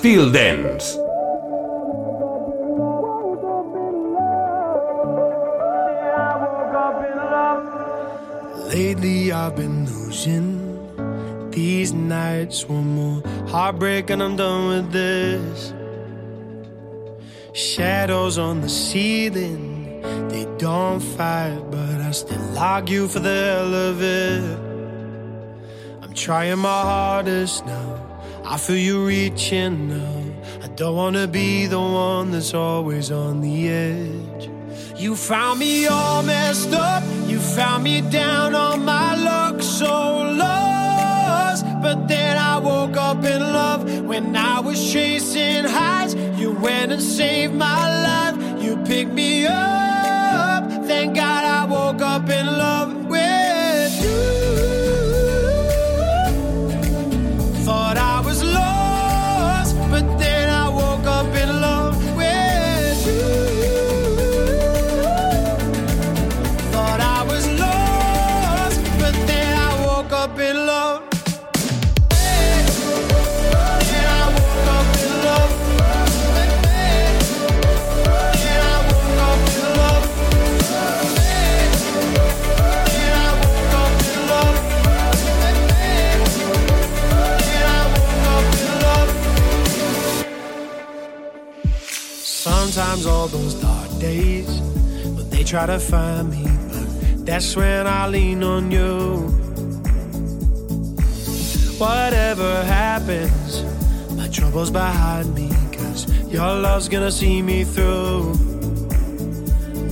Styl Dance. Lately I've been losing these nights. One more heartbreak and I'm done with this. Shadows on the ceiling, they don't fight, but I still argue for the hell of it. I'm trying my hardest now. I feel you reaching now. I don't wanna be the one that's always on the edge. You found me all messed up. You found me down on my luck, so lost. But then I woke up in love when I was chasing highs. You went and saved my life. You picked me up. Thank God I woke up in love All those dark days, when they try to find me, but that's when I lean on you. Whatever happens, my troubles behind me, cause your love's gonna see me through.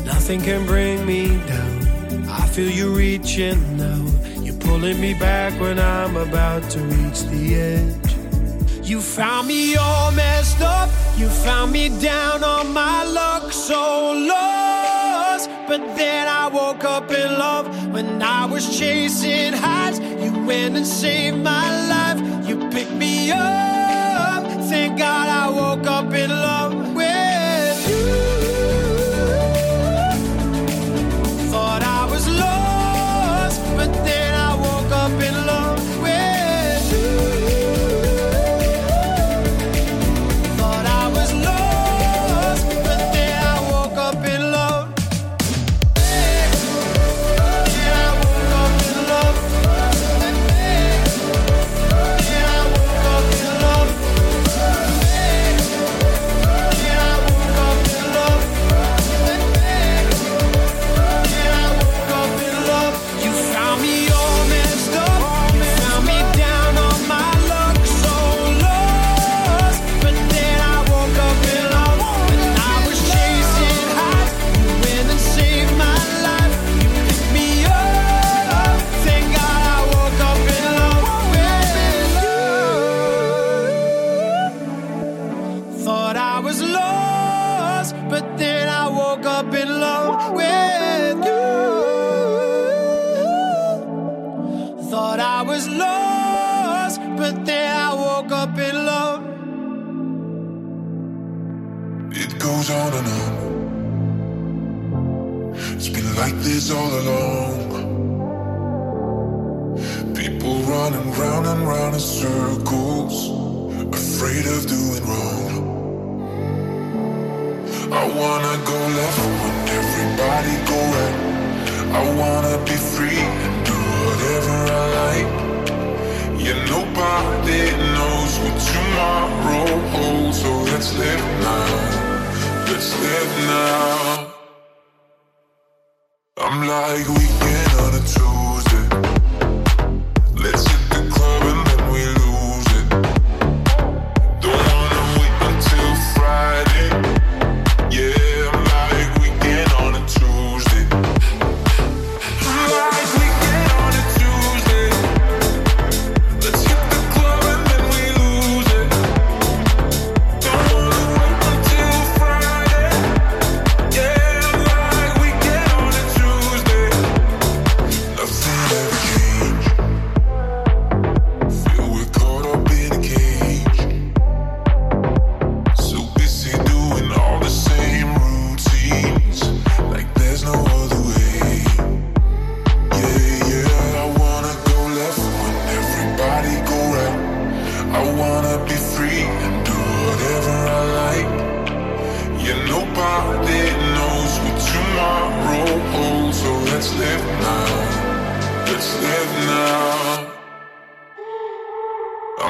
Nothing can bring me down. I feel you reaching now. You're pulling me back when I'm about to reach the edge. You found me all messed up. You found me down on my luck, so lost. But then I woke up in love when I was chasing highs. You went and saved my life. You picked me up. Thank God I woke up in love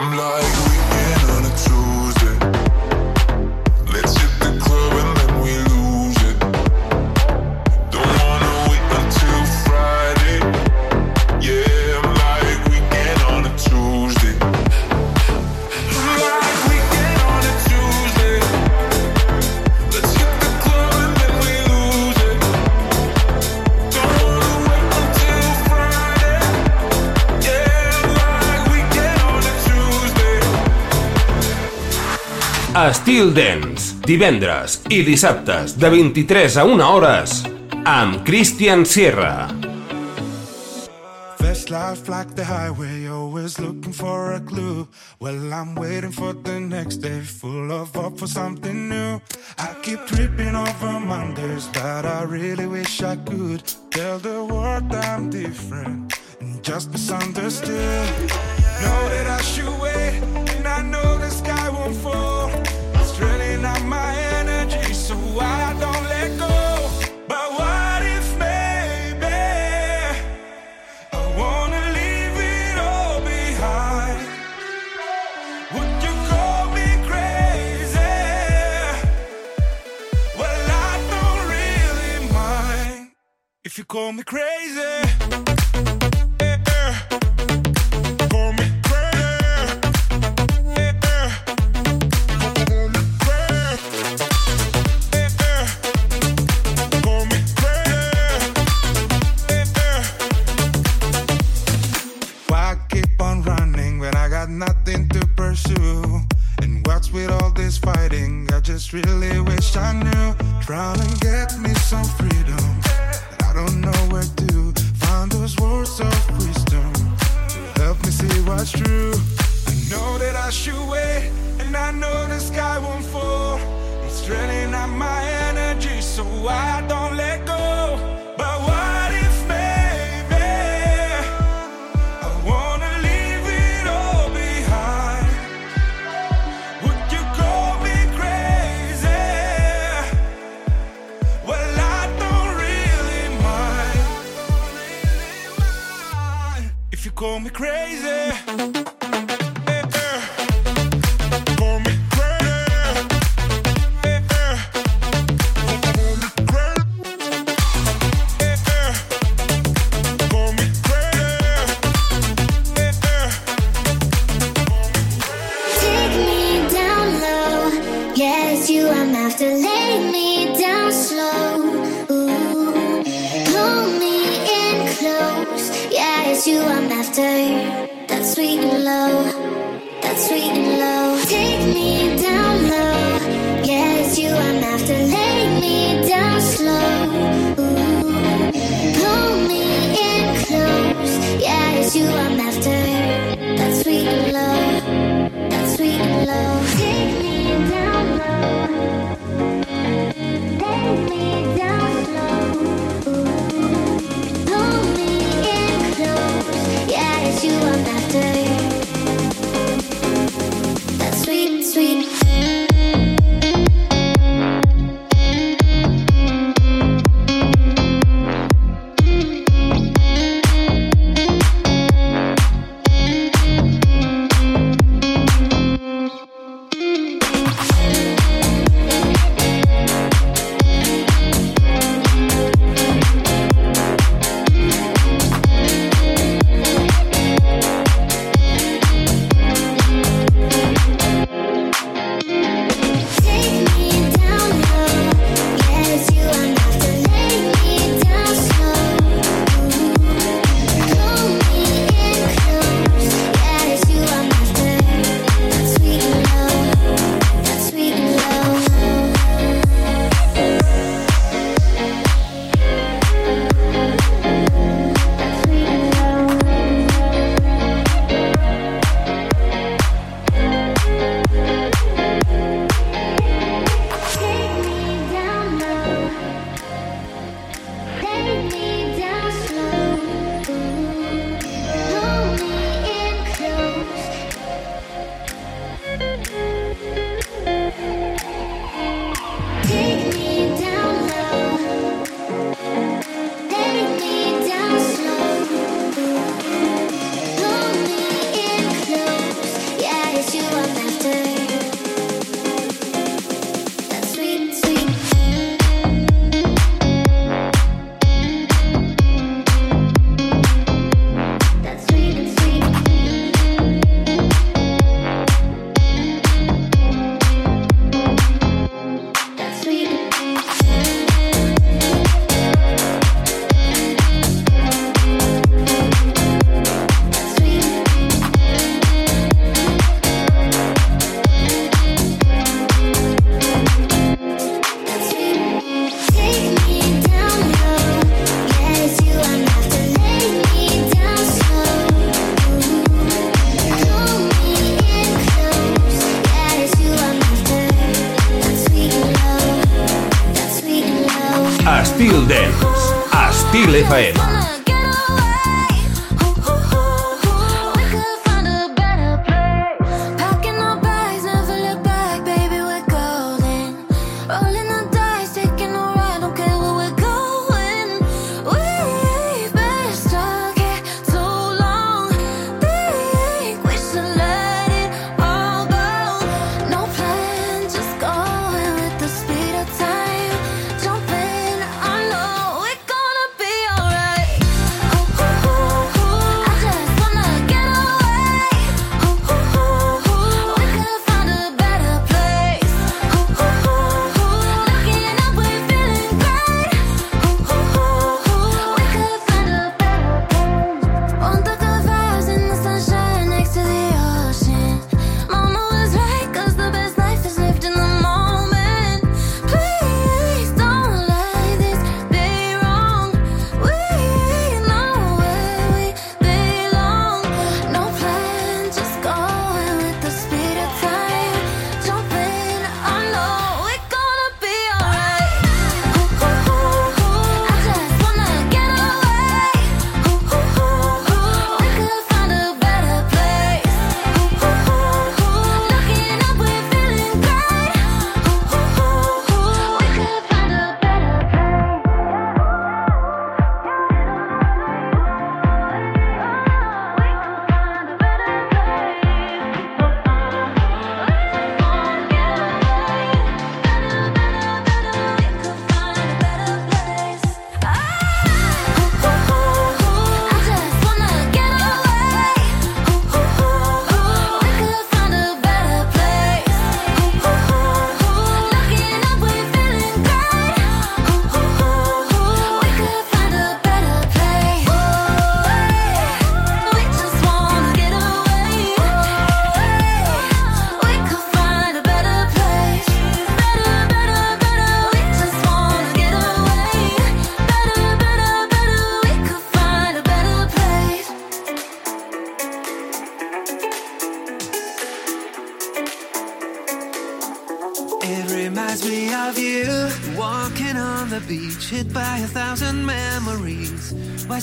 I'm like Estil Dance, divendres i dissabtes de 23 a 1 hores amb Christian Sierra. Fast life like the highway, always looking for a clue. Well, I'm waiting for the next day, full of hope for something new. I keep tripping over Mondays, but I really wish I could tell the world I'm different and just misunderstood. Know that I should wait, and I know the sky won't fall. Out my energy, so I don't let go. But what if I wanna leave it all behind? Would you call me crazy? Well, I don't really mind if you call me crazy. got nothing to pursue. And what's with all this fighting? I just really wish I knew. Try and get me some freedom. But I don't know where to find those words of wisdom to help me see what's true. I know that I should wait, and I know the sky won't fall. It's draining out my energy, so I don't let call me crazy.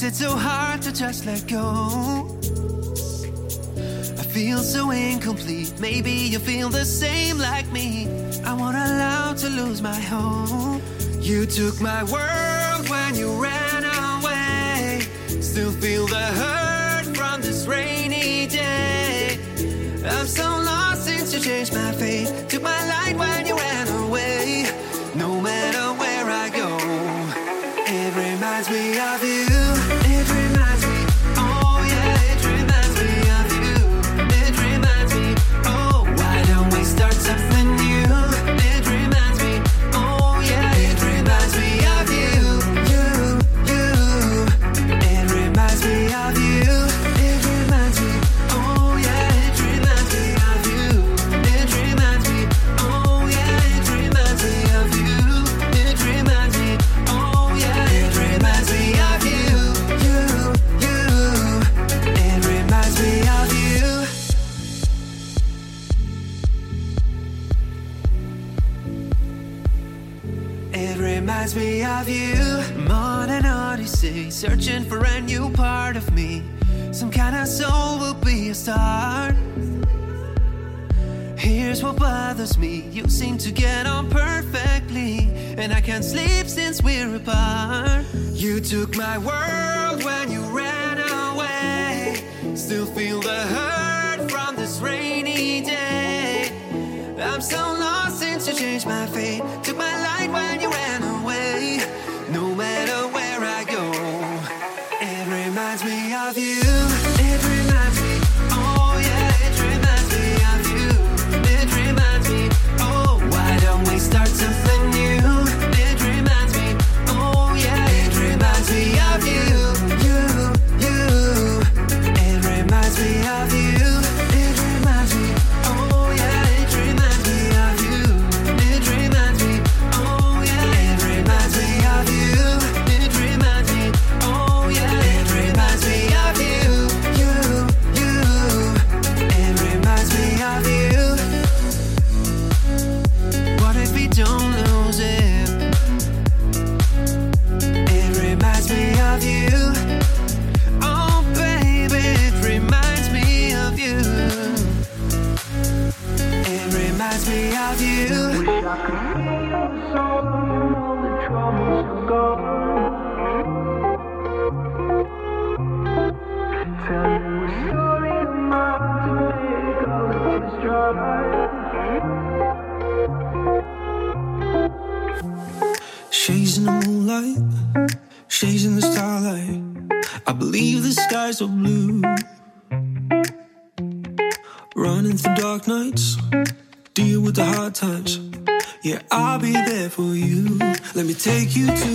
It so hard to just let go? I feel so incomplete. Maybe you feel the same like me. I won't allow to lose my hope. You took my world when you ran away. Still feel the hurt from this rainy day. I'm so lost since you changed my fate. Took my light when you ran away. No matter where I go, it reminds me of you. Seem to get on perfectly, and I can't sleep since we're apart. You took my world when you ran away. Still feel the hurt from this rainy day. I'm so lost since you changed my fate. Took my light when you ran away. No matter where I go it reminds me of you. Shades in the moonlight, shades in the starlight. I believe the skies are blue. Running through dark nights, deal with the hard times. Yeah, I'll be there for you. Let me take you to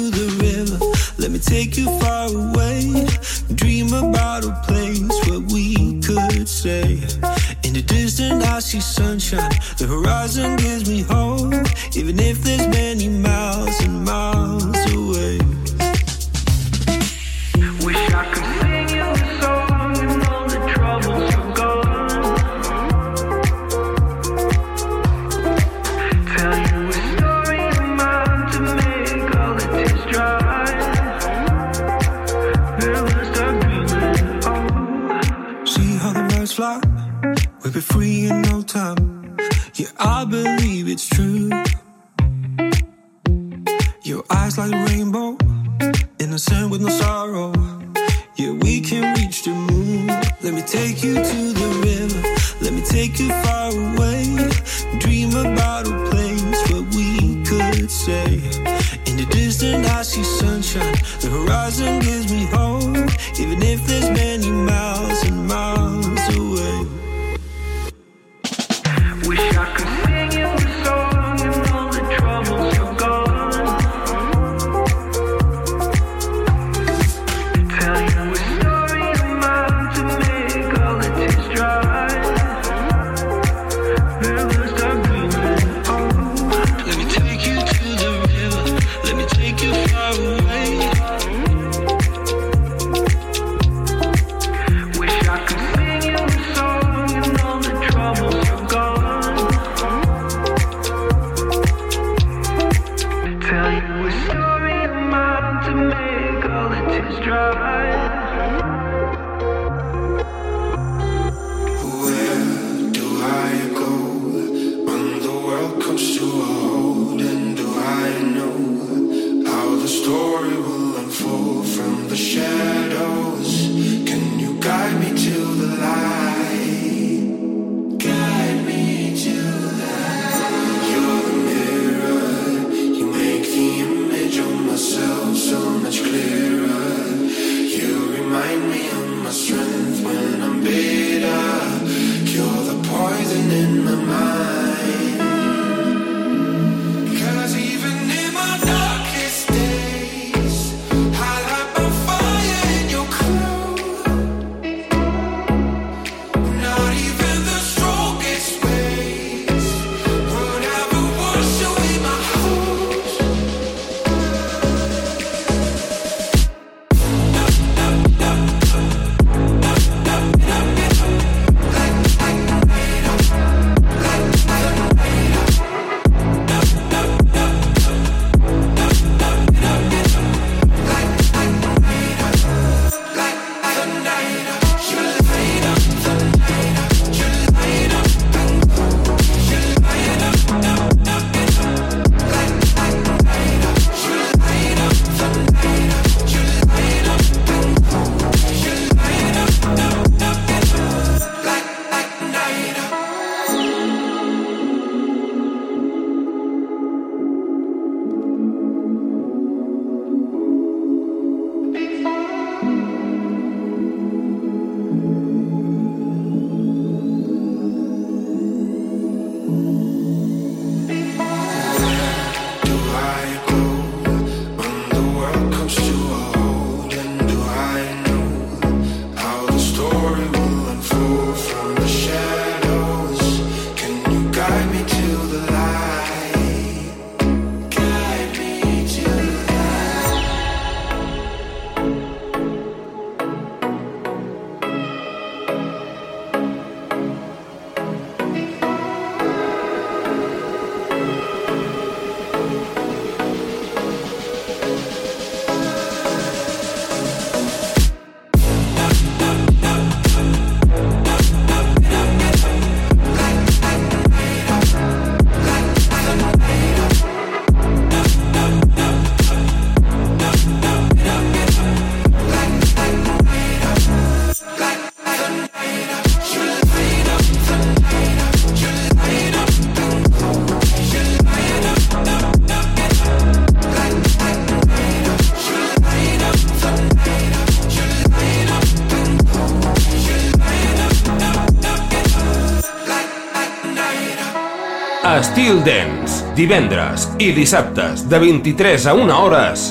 Chill Dance, divendres i dissabtes de 23 a 1 hores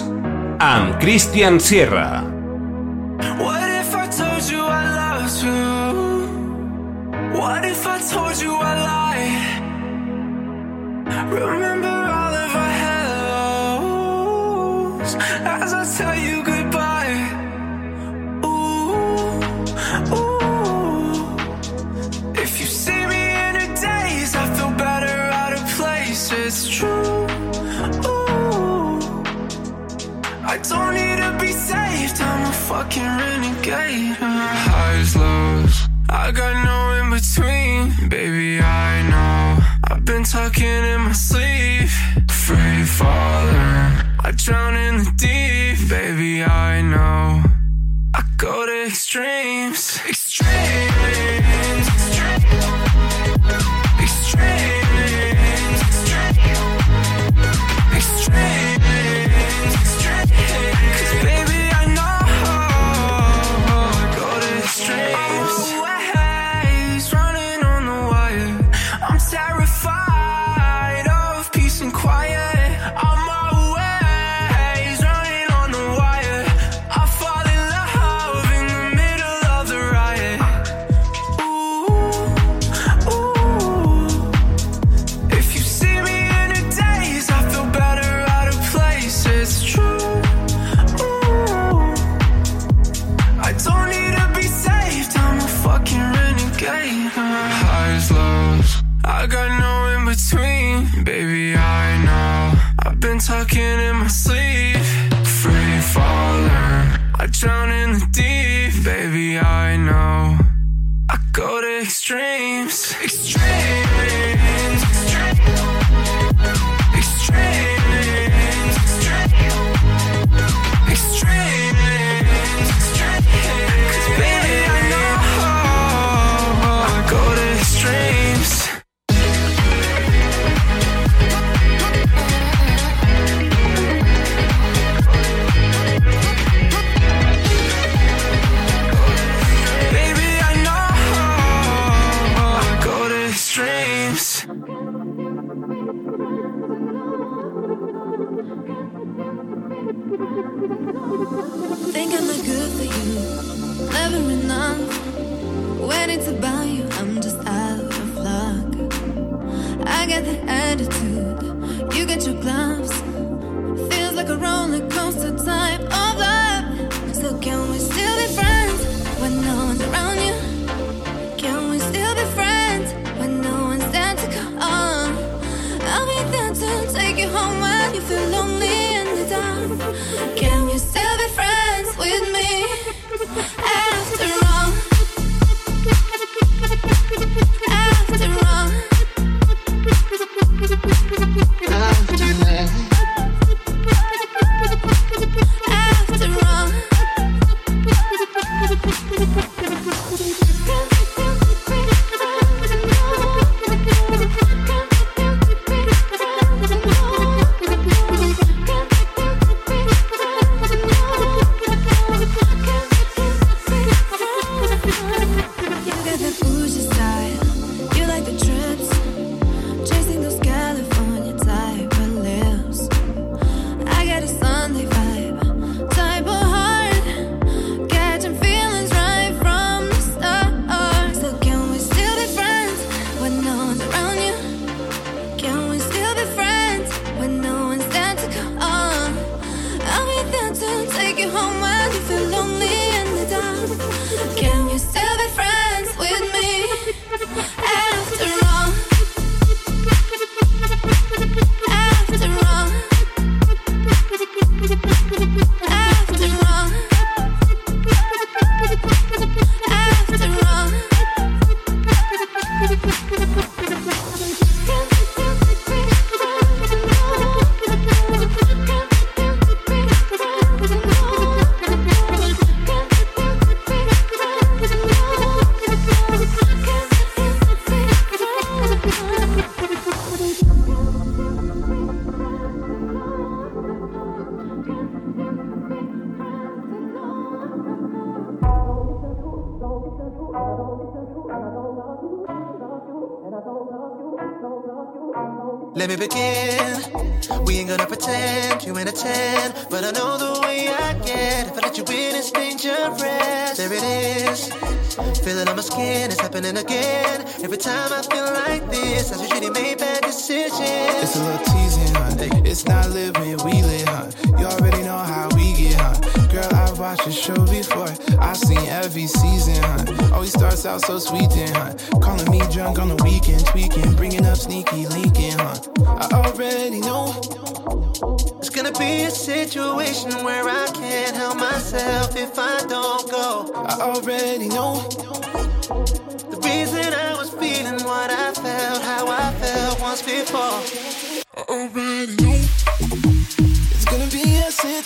amb Christian Sierra. What if I told you I loved you? What if I told you I lied? Remember fucking renegade. Highs, lows, I got no in between. Baby, I know I've been talking in my sleep. Free falling, I drown in the deep. Baby, I know I go to extremes, extremes. dream.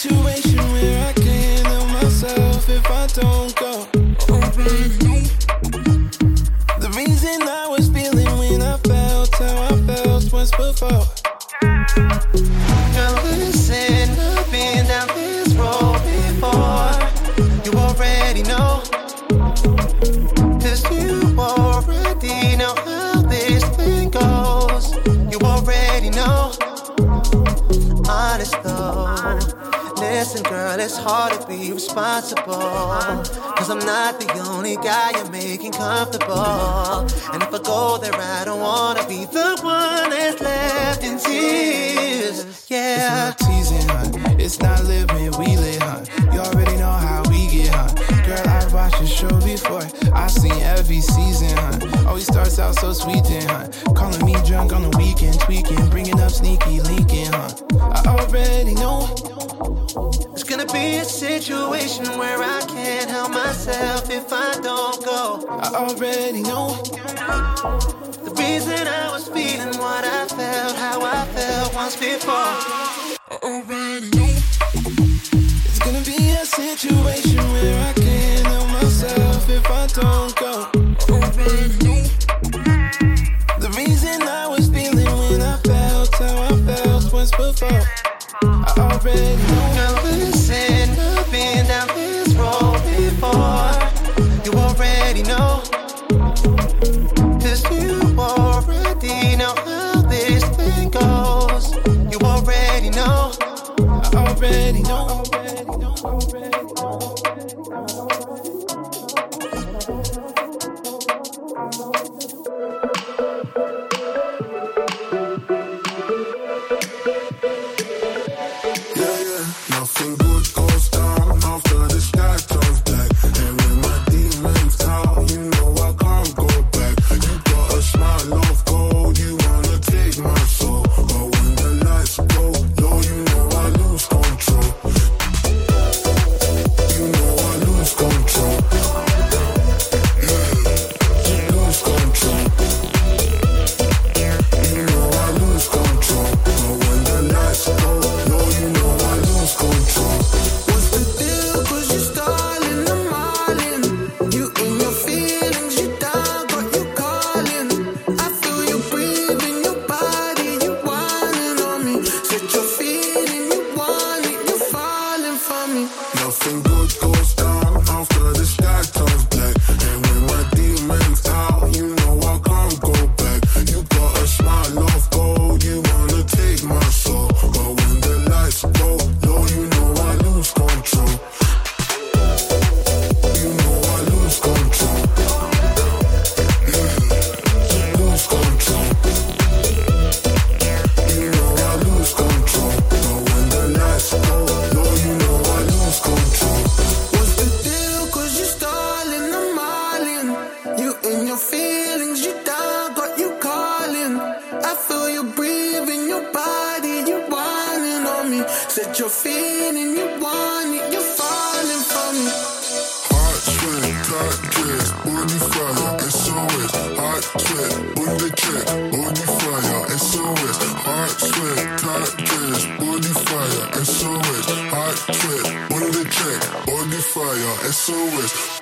situation. responsible. Cause I'm not the only guy you're making comfortable. And if I go there, I don't wanna be the one that's left in tears. Yeah. It's not teasing, hun. It's not living, we live, hun. You already know how we get, hun. Girl, I watched your show before. I've seen every season, hun. Always oh, starts out so sweet, then, hun. Calling me drunk on the weekend, tweaking, bringing up sneaky leaking, hun. I already know this situation where I can't help myself if I don't go. I already know the reason I was feeling what I felt, how I felt once before. I already know it's gonna be a situation where I can't help myself if I don't go. Already the reason I was feeling when I felt how I felt once before. I already know You've been down this road before. You already you already know how this thing goes. You already know. I already know. track, trip, on the track, on fire, SOS.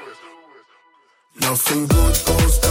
Nothing good goes down.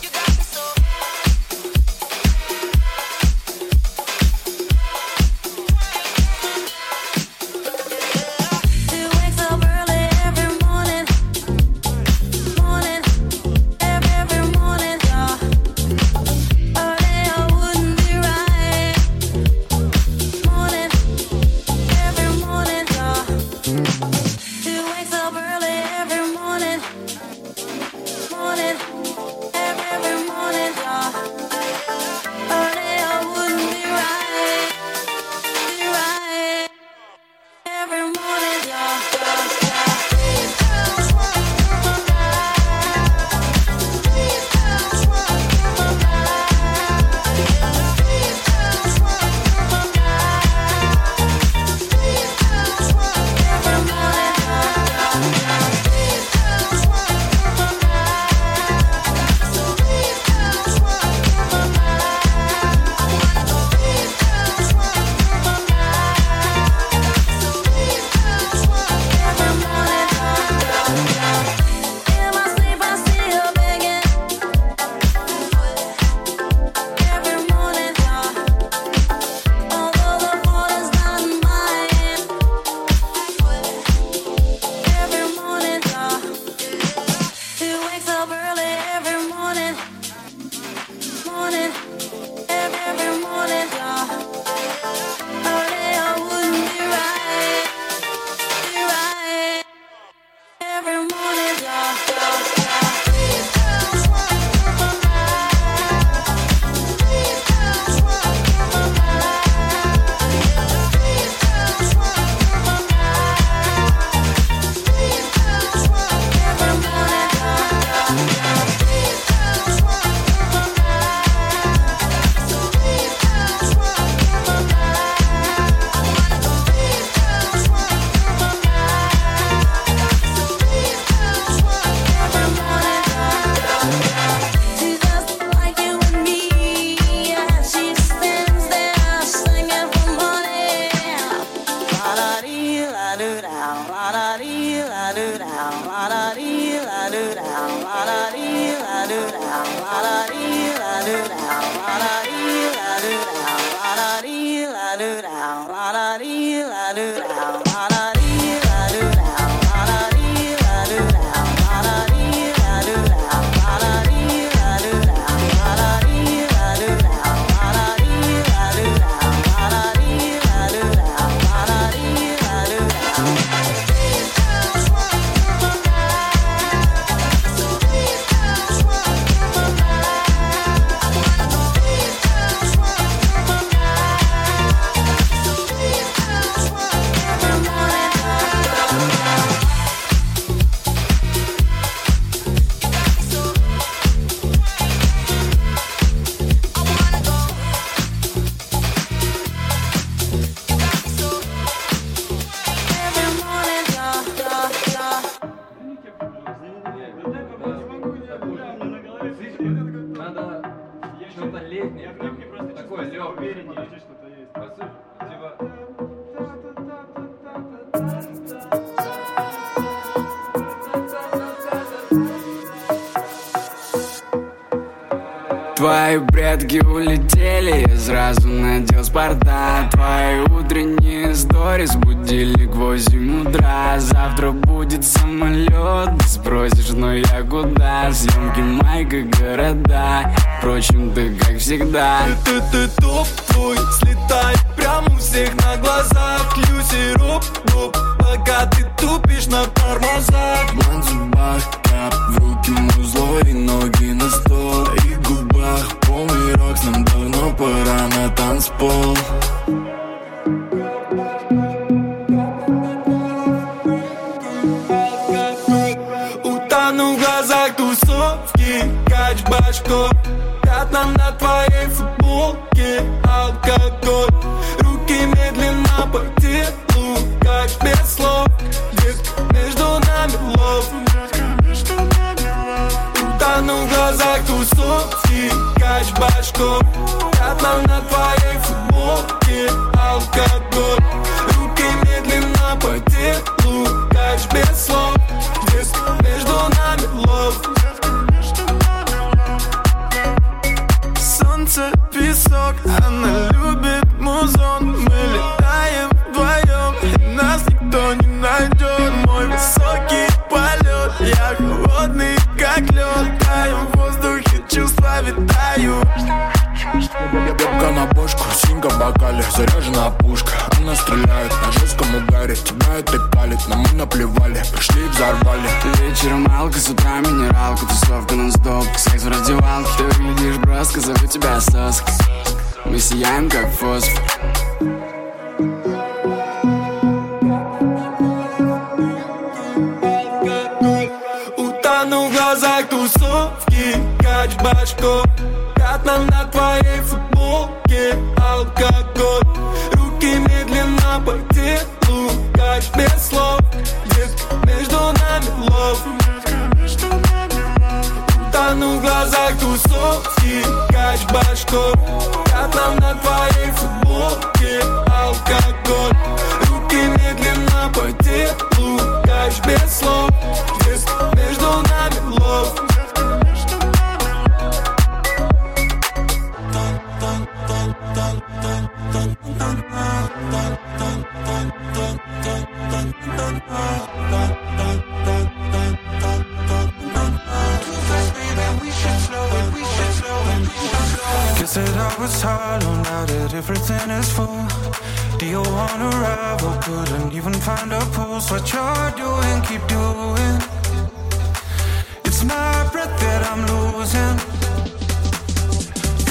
tonight. I'm grateful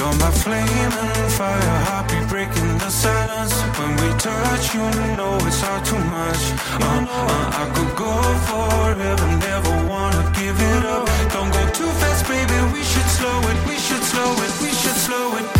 You're my flame and fire, heartbeat breaking the silence. When we touch, you know it's all too much. Uh, uh, I could go forever, never wanna give it up. Don't go too fast, baby. We should slow it, we should slow it, we should slow it.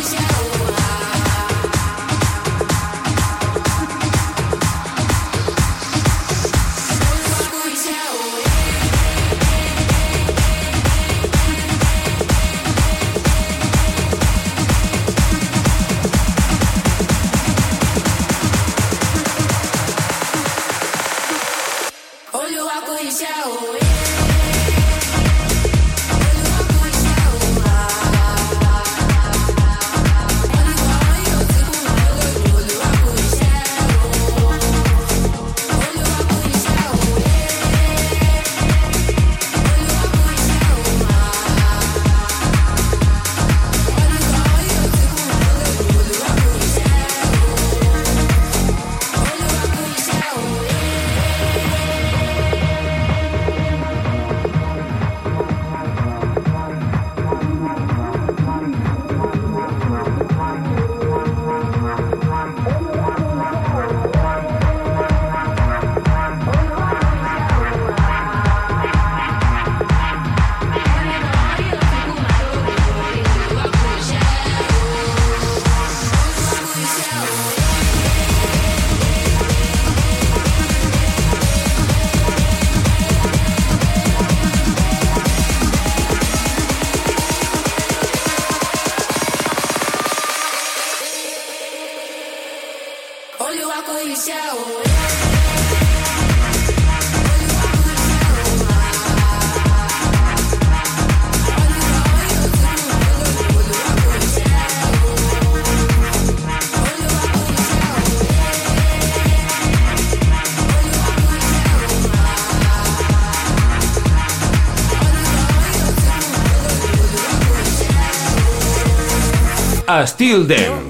estil 10.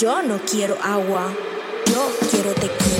Yo no quiero agua, yo quiero tequila.